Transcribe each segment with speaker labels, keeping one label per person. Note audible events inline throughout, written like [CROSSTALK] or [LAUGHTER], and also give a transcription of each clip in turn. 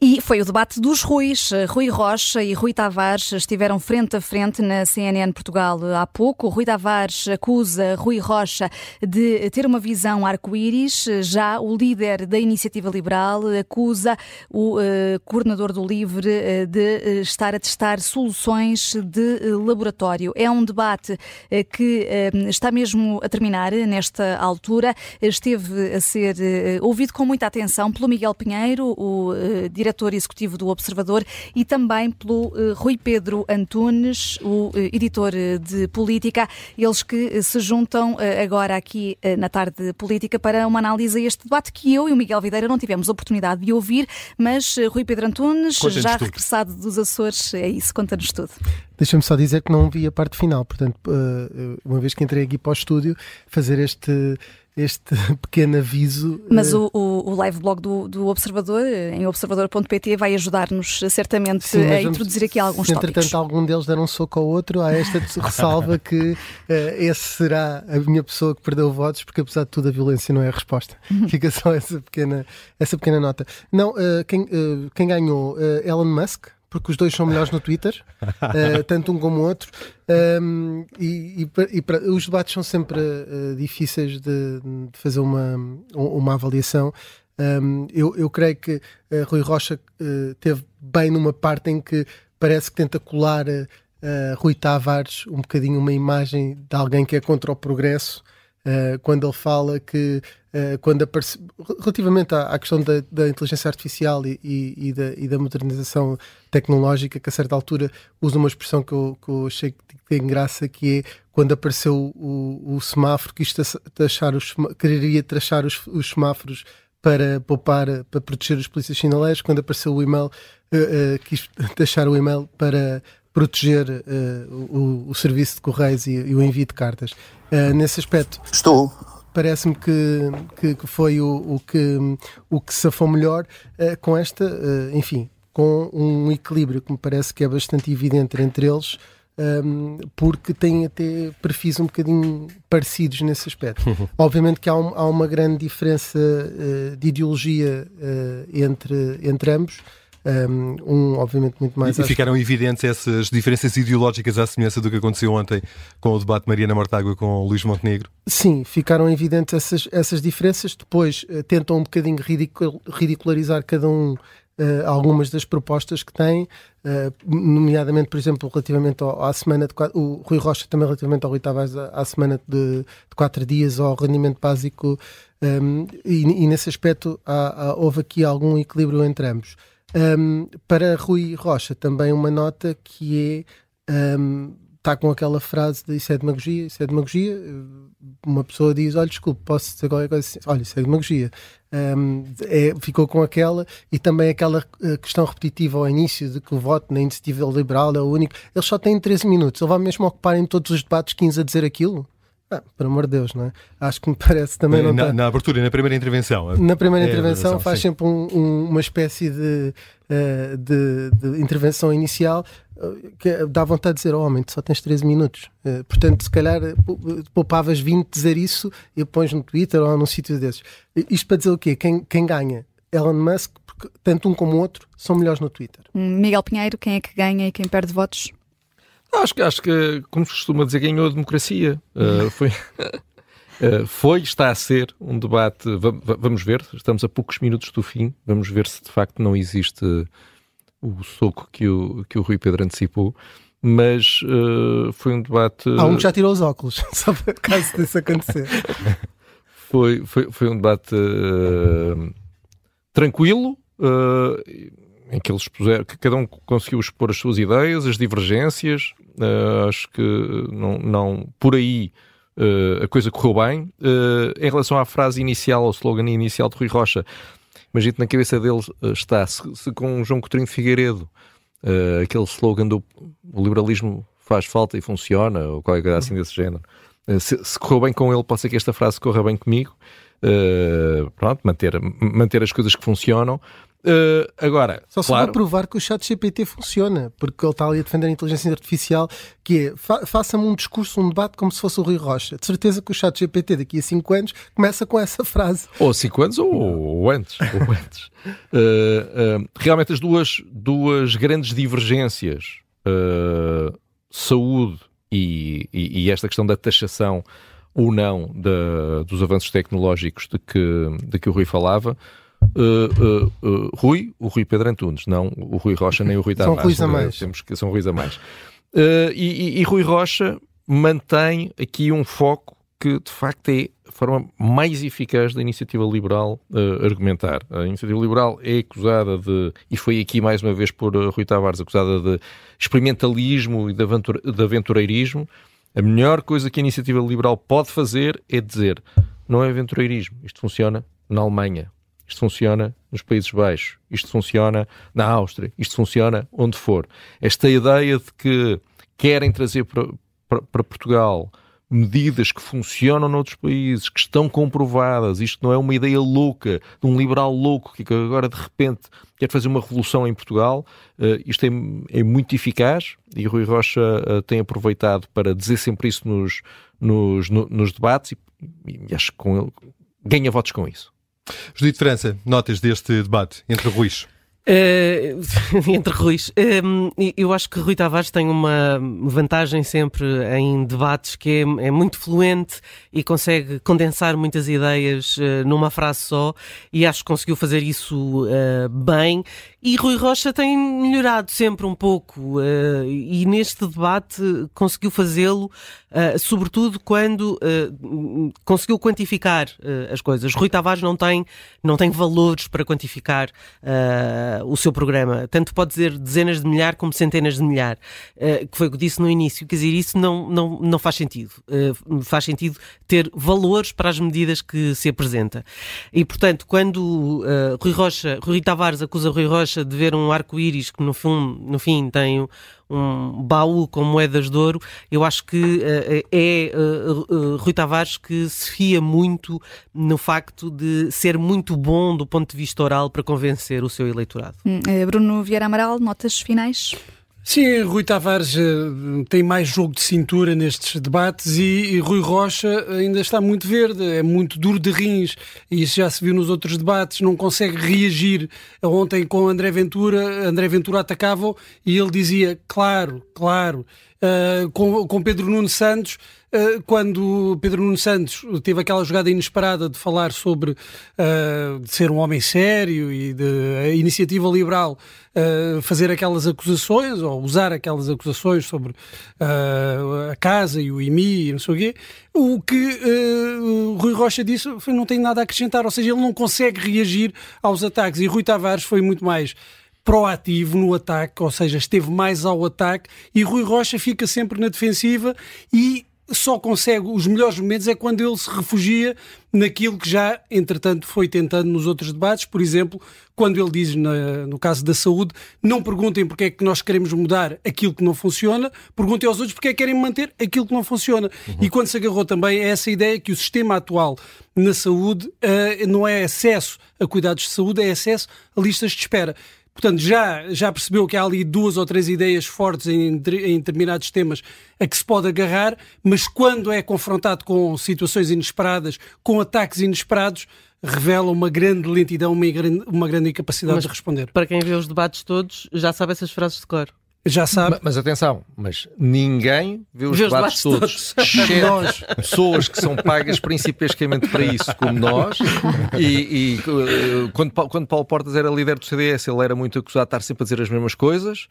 Speaker 1: E foi o debate dos Ruis. Rui Rocha e Rui Tavares estiveram frente a frente na CNN Portugal há pouco. Rui Tavares acusa Rui Rocha de ter uma visão arco-íris. Já o líder da Iniciativa Liberal acusa o uh, coordenador do Livre uh, de estar a testar soluções de laboratório. É um debate que está mesmo a terminar nesta altura. Esteve a ser ouvido com muita atenção pelo Miguel Pinheiro, o diretor executivo do Observador, e também pelo uh, Rui Pedro Antunes, o uh, editor eh, de política, eles que se juntam agora aqui na tarde política para uma análise a este debate que eu e o Miguel Videira não tivemos oportunidade de ouvir, mas Rui Pedro Antunes, já regressado dos Açores, é isso, conta-nos tudo.
Speaker 2: Deixa-me só dizer que não vi a parte final, portanto, uma vez que entrei aqui para o estúdio, fazer este este [LAUGHS] pequeno aviso.
Speaker 1: Mas uh... o, o, live blog do, do Observador, em observador.pt, vai ajudar-nos certamente Sim, a introduzir aqui alguns
Speaker 2: se,
Speaker 1: tópicos.
Speaker 2: entretanto algum deles der um soco ao outro, há esta [LAUGHS] ressalva que uh, esse será a minha pessoa que perdeu votos, porque apesar de tudo a violência não é a resposta. Uhum. [LAUGHS] Fica só essa pequena, essa pequena nota. Não, uh, quem, quem ganhou? Elon Musk, porque os dois são melhores no Twitter, uh, [LAUGHS] tanto um como o outro. Um, e, e, e para, os debates são sempre uh, difíceis de, de, fazer uma, uma avaliação. Um, eu, eu creio que uh, Rui Rocha teve bem numa parte em que parece que tenta colar Rui Tavares um bocadinho uma imagem de alguém que é contra o progresso. Quando ele fala que uh, quando aparece, relativamente à, à questão da, da, inteligência artificial e, e, e, da, e, da, modernização tecnológica, que a certa altura usa uma expressão que eu, que eu achei que tem graça, que é quando apareceu o, o semáforo, que isto taxar os, quereria taxar os, os semáforos para poupar, para proteger os polícias sinaleiros, quando apareceu o e-mail, uh, uh, quis [LAUGHS] taxar o e-mail para proteger uh, o, o, serviço de correios e, e, o envio de cartas. Uh, nesse aspecto.
Speaker 3: Estou
Speaker 2: parece-me que, que, que, foi o, o, que, o que safou melhor uh, com esta, uh, enfim, com um equilíbrio que me parece que é bastante evidente entre eles, um, ehm, porque têm até perfis um bocadinho parecidos nesse aspecto. Uhum. [LAUGHS] Obviamente que há, um, há, uma grande diferença uh, de ideologia entre, entre ambos. Um, obviamente, muito mais.
Speaker 4: E, e ficaram evidentes essas diferenças ideológicas à semelhança do que aconteceu ontem com o debate Mariana Mortágua com Luís Montenegro?
Speaker 2: Sim, ficaram evidentes essas, essas diferenças. Depois uh, tentam um bocadinho ridicul ridicularizar cada um Uh, algumas das propostas que têm, uh, nomeadamente, por exemplo, relativamente ao, à semana de quatro, o Rui Rocha também relativamente ao Rui Tavares à, à semana de, de, quatro dias, ao rendimento básico, um, e, e, nesse aspecto há, há, houve aqui algum equilíbrio entre ambos. Um, para Rui Rocha, também uma nota que é. Um, está com aquela frase de isso é demagogia, isso é demagogia. Uma pessoa diz: Olha, desculpe, posso dizer qualquer coisa assim? Olha, isso é demagogia. Um, é, ficou com aquela e também aquela uh, questão repetitiva ao início de que o voto na iniciativa liberal é o único. Eles só têm 13 minutos. Ele vai mesmo ocupar em todos os debates 15 a dizer aquilo? Ah, por amor de Deus, não é? Acho que me [LAUGHS] parece também
Speaker 4: na,
Speaker 2: não tá...
Speaker 4: na abertura, na primeira intervenção.
Speaker 2: Na primeira é intervenção faz sim. sempre um, um, uma espécie de, uh, de, de, intervenção inicial uh, que dá vontade de dizer, oh, homem, só tens 13 minutos. Uh, portanto, se calhar poupavas 20 dizer isso e pões no Twitter ou num sítio desses. Isto para dizer o quê? Quem, quem ganha? Elon Musk, porque tanto um como o outro são melhores no Twitter.
Speaker 1: Miguel Pinheiro, quem é que ganha e quem perde votos?
Speaker 5: Acho que, acho que como se costuma dizer, ganhou a democracia. [LAUGHS] Uh, foi, uh, foi, está a ser um debate. Vamos ver, estamos a poucos minutos do fim. Vamos ver se de facto não existe o soco que o, que o Rui Pedro antecipou. Mas uh, foi um debate.
Speaker 2: Há um que já tirou os óculos, [LAUGHS] só para caso disso acontecer. [LAUGHS]
Speaker 5: foi, foi, foi um debate tranquilo em que eles expuseram, que cada um conseguiu expor as suas ideias, as divergências. Uh, acho que não, não por aí uh, a coisa correu bem. Uh, em relação à frase inicial, ao slogan inicial de Rui Rocha, imagino que na cabeça dele está, se, se com João Coutinho Figueiredo, aquele slogan do liberalismo faz falta e funciona, ou qualquer coisa assim desse género. Se, se correu bem com ele, pode ser que esta frase corra bem comigo. pronto, manter, manter as coisas que funcionam Uh, agora,
Speaker 2: só se
Speaker 5: claro,
Speaker 2: provar que o chat GPT funciona, porque ele está ali a defender a inteligência artificial, que é fa faça-me um discurso, um debate como se fosse o Rui Rocha. De certeza que o chat GPT daqui a 5 anos começa com essa frase.
Speaker 5: Ou 5 anos ou, ou, antes. Ou [LAUGHS] antes. Uh, uh, realmente as duas, duas grandes divergências, saúde e, e, e, esta questão da taxação ou não de, dos avanços tecnológicos de que, de que o Rui falava, Uh, uh, uh, Rui, o Rui Pedro Antunes, não o Rui Rocha nem o Rui Tavares.
Speaker 2: São Ruiz a mais.
Speaker 5: Temos que são Ruiz a mais. E, e, e, Rui Rocha mantém aqui um foco que de facto é a forma mais eficaz da iniciativa liberal argumentar. A iniciativa liberal é acusada de, e foi aqui mais uma vez por Rui Tavares, acusada de experimentalismo e de, aventura, de aventureirismo. A melhor coisa que a iniciativa liberal pode fazer é dizer não é aventureirismo, isto funciona na Alemanha, isto funciona nos Países Baixos, isto funciona na Áustria, isto funciona onde for. Esta ideia de que querem trazer para, para, para Portugal medidas que funcionam noutros países, que estão comprovadas. Isto não é uma ideia louca, de um liberal louco que agora de repente quer fazer uma revolução em Portugal. Uh, isto é, é, muito eficaz e Rui Rocha uh, tem aproveitado para dizer sempre isso nos, nos, no, nos debates e, e acho que com ele ganha votos com isso.
Speaker 4: Judite França, notas deste debate entre Ruiz?
Speaker 3: Uh, [LAUGHS] entre Ruiz, um, eu acho que Rui Tavares tem uma vantagem sempre em debates que é, é muito fluente e consegue condensar muitas ideias uh, numa frase só e acho que conseguiu fazer isso uh, bem e Rui Rocha tem melhorado sempre um pouco uh, e neste debate conseguiu fazê-lo, uh, sobretudo quando uh, conseguiu quantificar as coisas. Rui Tavares não tem, não tem valores para quantificar o seu programa. Tanto pode dizer dezenas de milhar como centenas de milhar, que foi o que disse no início. Quer dizer, isso não, não, não faz sentido. faz sentido ter valores para as medidas que se apresenta. E, portanto, quando Rui Rocha, Rui Tavares acusa Rui Rocha de ver um arco-íris que no no fim tem um baú com moedas de ouro, eu acho que uh, é uh, uh, Rui Tavares que se fia muito no facto de ser muito bom do ponto de vista oral para convencer o seu eleitorado.
Speaker 1: Hum, Bruno Vieira Amaral, notas finais?
Speaker 6: Sim, Rui Tavares uh, tem mais jogo de cintura nestes debates e, e, Rui Rocha ainda está muito verde, é muito duro de rins e isso já se viu nos outros debates, não consegue reagir. Ontem com André Ventura, André Ventura atacava e ele dizia, claro, claro, uh, com, com Pedro Nuno Santos, uh, quando Pedro Nuno Santos teve aquela jogada inesperada de falar sobre uh, de ser um homem sério e de a iniciativa liberal fazer aquelas acusações ou usar aquelas acusações sobre a casa e o IMI e não sei o quê, o que Rui Rocha disse foi não tem nada a acrescentar, ou seja, ele não consegue reagir aos ataques. E Rui Tavares foi muito mais proativo no ataque, ou seja, esteve mais ao ataque e Rui Rocha fica sempre na defensiva e só consegue os melhores momentos é quando ele se refugia naquilo que já, entretanto, foi tentando nos outros debates. Por exemplo, quando ele diz, na, no caso da saúde, não perguntem porque é que nós queremos mudar aquilo que não funciona, perguntem aos outros porque é que querem manter aquilo que não funciona. Uhum. E quando se agarrou também a essa ideia que o sistema atual na saúde uh, não é acesso a cuidados de saúde, é acesso a listas de espera. Portanto, já, já percebeu que há ali duas ou três ideias fortes em, em determinados temas a que se pode agarrar, mas quando é confrontado com situações inesperadas, com ataques inesperados, revela uma grande lentidão, uma grande, uma grande incapacidade mas, de responder.
Speaker 3: Para quem vê os debates todos, já sabe essas frases de cor.
Speaker 6: Já sabe.
Speaker 5: Mas, mas, atenção, mas ninguém vê os, vê debates, todos, todos. [LAUGHS] nós, pessoas que são pagas principalmente para isso, como nós. E, e eh, quando, quando Paulo Portas era líder do CDS, ele era muito acusado de estar sempre a dizer as mesmas coisas.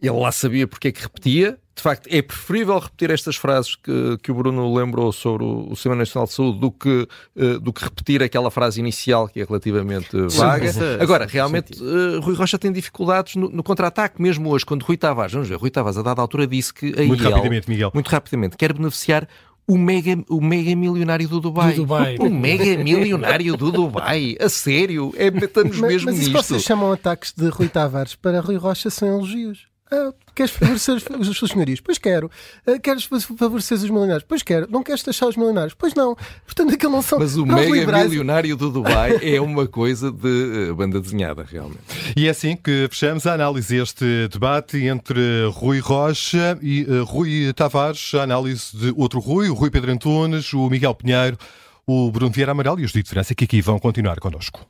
Speaker 5: Ele lá sabia porque é que repetia. De facto, é preferível repetir estas frases que, que o Bruno lembrou sobre o, o Sistema Nacional de Saúde do que, uh, do que repetir aquela frase inicial que é relativamente vaga. Sim, Agora, realmente, uh, Rui Rocha tem dificuldades no, no contra-ataque, mesmo hoje, quando Rui Tavares, vamos ver, Rui Tavares a dada altura disse que a
Speaker 4: muito IEL, rapidamente, Miguel.
Speaker 5: muito rapidamente, quer beneficiar o mega, o mega milionário do Dubai.
Speaker 6: Do Dubai.
Speaker 5: O mega milionário do Dubai. A sério? É, estamos
Speaker 2: mas,
Speaker 5: mesmo
Speaker 2: mas
Speaker 5: nisto.
Speaker 2: Mas vocês chamam ataques de Rui Tavares para Rui Rocha são elogios. Ah, queres favorecer os, os funcionários? Pois quero. Ah, queres favorecer os milionários? Pois quero. Não queres taxar os milionários? Pois não. Portanto, aquilo não são.
Speaker 5: Mas o mega liberais... milionário do Dubai [LAUGHS] é uma coisa de uh, banda desenhada, realmente.
Speaker 4: E é assim que fechamos a análise este debate entre Rui Rocha e uh, Rui Tavares, a análise de outro Rui, o Rui Pedro Antunes, o Miguel Pinheiro, o Bruno Vieira Amaral e os de diferença que aqui vão continuar connosco.